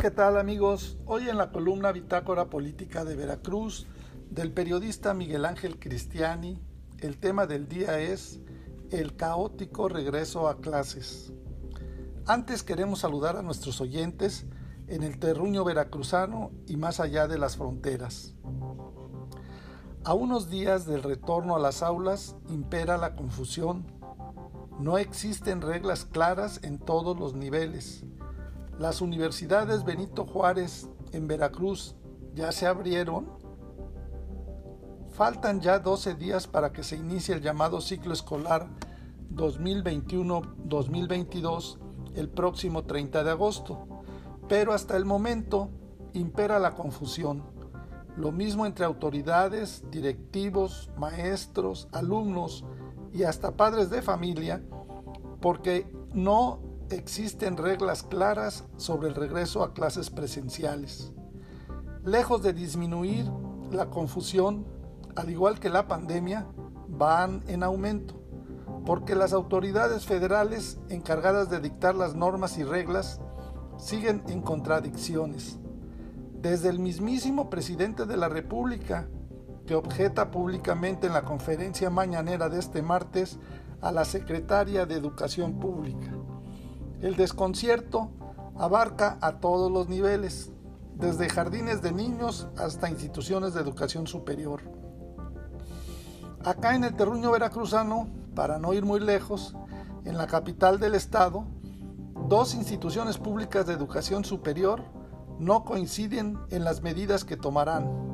¿Qué tal amigos? Hoy en la columna Bitácora Política de Veracruz del periodista Miguel Ángel Cristiani, el tema del día es el caótico regreso a clases. Antes queremos saludar a nuestros oyentes en el terruño veracruzano y más allá de las fronteras. A unos días del retorno a las aulas impera la confusión. No existen reglas claras en todos los niveles. Las universidades Benito Juárez en Veracruz ya se abrieron. Faltan ya 12 días para que se inicie el llamado ciclo escolar 2021-2022 el próximo 30 de agosto. Pero hasta el momento impera la confusión lo mismo entre autoridades, directivos, maestros, alumnos y hasta padres de familia, porque no existen reglas claras sobre el regreso a clases presenciales. Lejos de disminuir la confusión, al igual que la pandemia, van en aumento, porque las autoridades federales encargadas de dictar las normas y reglas siguen en contradicciones desde el mismísimo presidente de la República, que objeta públicamente en la conferencia mañanera de este martes a la secretaria de Educación Pública. El desconcierto abarca a todos los niveles, desde jardines de niños hasta instituciones de educación superior. Acá en el terruño veracruzano, para no ir muy lejos, en la capital del estado, dos instituciones públicas de educación superior no coinciden en las medidas que tomarán.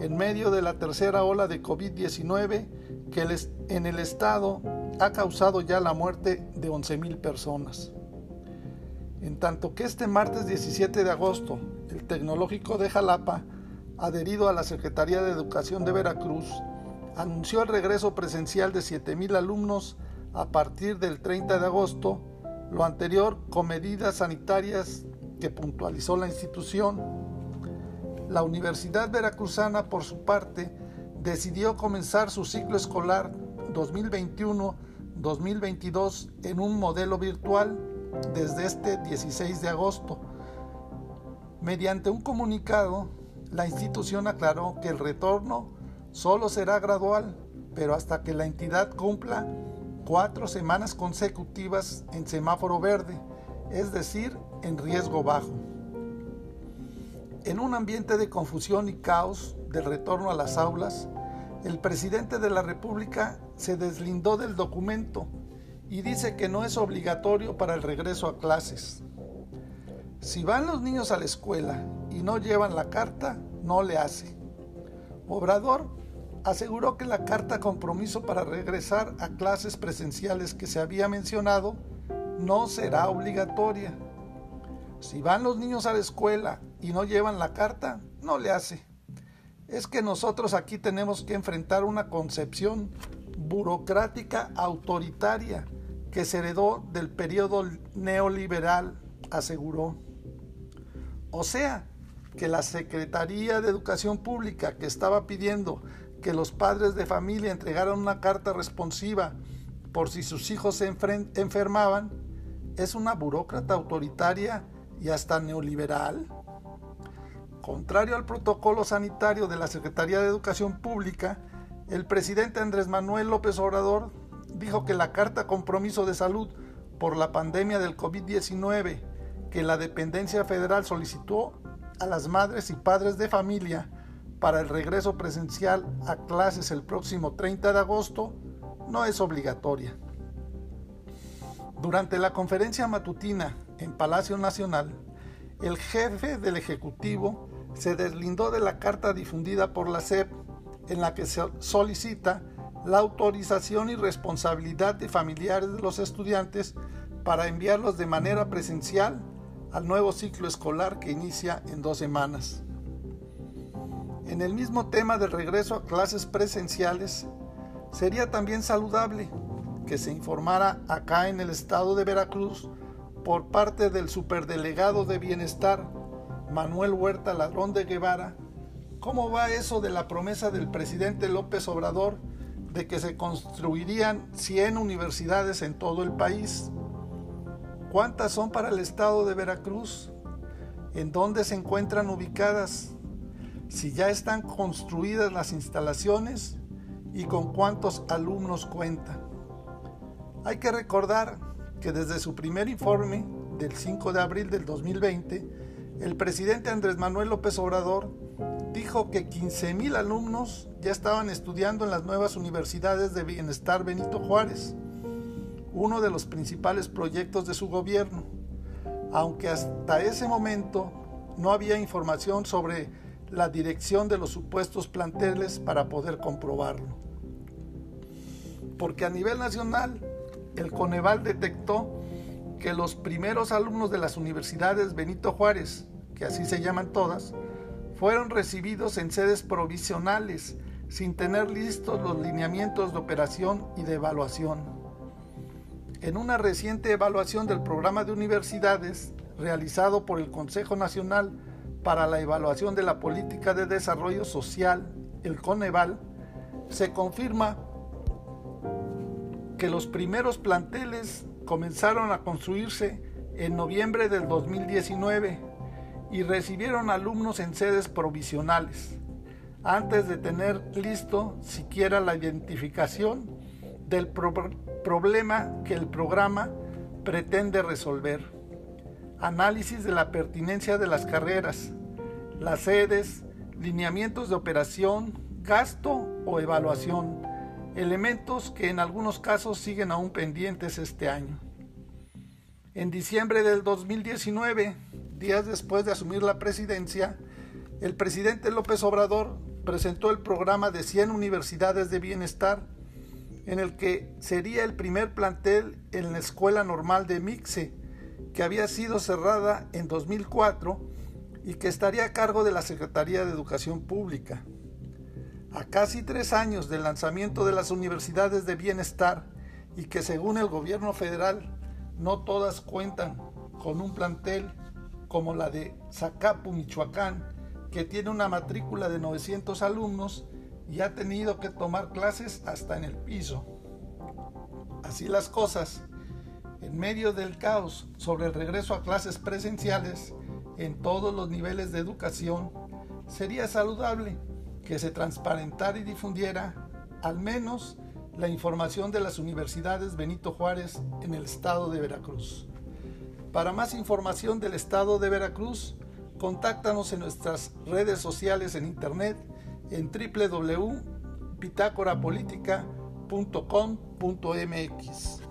En medio de la tercera ola de COVID-19 que en el estado ha causado ya la muerte de 11.000 personas. En tanto que este martes 17 de agosto, el Tecnológico de Jalapa, adherido a la Secretaría de Educación de Veracruz, anunció el regreso presencial de 7.000 alumnos a partir del 30 de agosto, lo anterior con medidas sanitarias que puntualizó la institución. La Universidad Veracruzana, por su parte, decidió comenzar su ciclo escolar 2021-2022 en un modelo virtual desde este 16 de agosto. Mediante un comunicado, la institución aclaró que el retorno solo será gradual, pero hasta que la entidad cumpla cuatro semanas consecutivas en semáforo verde, es decir, en riesgo bajo. En un ambiente de confusión y caos del retorno a las aulas, el presidente de la República se deslindó del documento y dice que no es obligatorio para el regreso a clases. Si van los niños a la escuela y no llevan la carta, no le hace. Obrador aseguró que la carta compromiso para regresar a clases presenciales que se había mencionado no será obligatoria si van los niños a la escuela y no llevan la carta, no le hace. Es que nosotros aquí tenemos que enfrentar una concepción burocrática autoritaria que se heredó del periodo neoliberal, aseguró. O sea, que la Secretaría de Educación Pública que estaba pidiendo que los padres de familia entregaran una carta responsiva por si sus hijos se enfermaban, es una burócrata autoritaria y hasta neoliberal? Contrario al protocolo sanitario de la Secretaría de Educación Pública, el presidente Andrés Manuel López Obrador dijo que la Carta Compromiso de Salud por la pandemia del COVID-19 que la dependencia federal solicitó a las madres y padres de familia para el regreso presencial a clases el próximo 30 de agosto no es obligatoria. Durante la conferencia matutina en Palacio Nacional, el jefe del Ejecutivo se deslindó de la carta difundida por la SEP en la que se solicita la autorización y responsabilidad de familiares de los estudiantes para enviarlos de manera presencial al nuevo ciclo escolar que inicia en dos semanas. En el mismo tema del regreso a clases presenciales, sería también saludable que se informara acá en el estado de Veracruz por parte del superdelegado de Bienestar, Manuel Huerta Ladrón de Guevara, ¿cómo va eso de la promesa del presidente López Obrador de que se construirían 100 universidades en todo el país? ¿Cuántas son para el estado de Veracruz? en dónde se encuentran ubicadas, si ya están construidas las instalaciones y con cuántos alumnos cuentan. Hay que recordar que desde su primer informe del 5 de abril del 2020, el presidente Andrés Manuel López Obrador dijo que 15.000 alumnos ya estaban estudiando en las nuevas universidades de bienestar Benito Juárez, uno de los principales proyectos de su gobierno, aunque hasta ese momento no había información sobre la dirección de los supuestos planteles para poder comprobarlo. Porque a nivel nacional, el Coneval detectó que los primeros alumnos de las universidades Benito Juárez, que así se llaman todas, fueron recibidos en sedes provisionales sin tener listos los lineamientos de operación y de evaluación. En una reciente evaluación del programa de universidades realizado por el Consejo Nacional para la Evaluación de la Política de Desarrollo Social, el Coneval, se confirma que los primeros planteles comenzaron a construirse en noviembre del 2019 y recibieron alumnos en sedes provisionales, antes de tener listo siquiera la identificación del problema que el programa pretende resolver. Análisis de la pertinencia de las carreras, las sedes, lineamientos de operación, gasto o evaluación elementos que en algunos casos siguen aún pendientes este año. En diciembre del 2019, días después de asumir la presidencia, el presidente López Obrador presentó el programa de 100 universidades de bienestar, en el que sería el primer plantel en la Escuela Normal de Mixe, que había sido cerrada en 2004 y que estaría a cargo de la Secretaría de Educación Pública. A casi tres años del lanzamiento de las universidades de bienestar y que según el gobierno federal no todas cuentan con un plantel como la de Zacapu, Michoacán, que tiene una matrícula de 900 alumnos y ha tenido que tomar clases hasta en el piso. Así las cosas, en medio del caos sobre el regreso a clases presenciales en todos los niveles de educación, sería saludable que se transparentara y difundiera al menos la información de las universidades Benito Juárez en el estado de Veracruz. Para más información del estado de Veracruz, contáctanos en nuestras redes sociales en internet en www.bitácorapolítica.com.mx.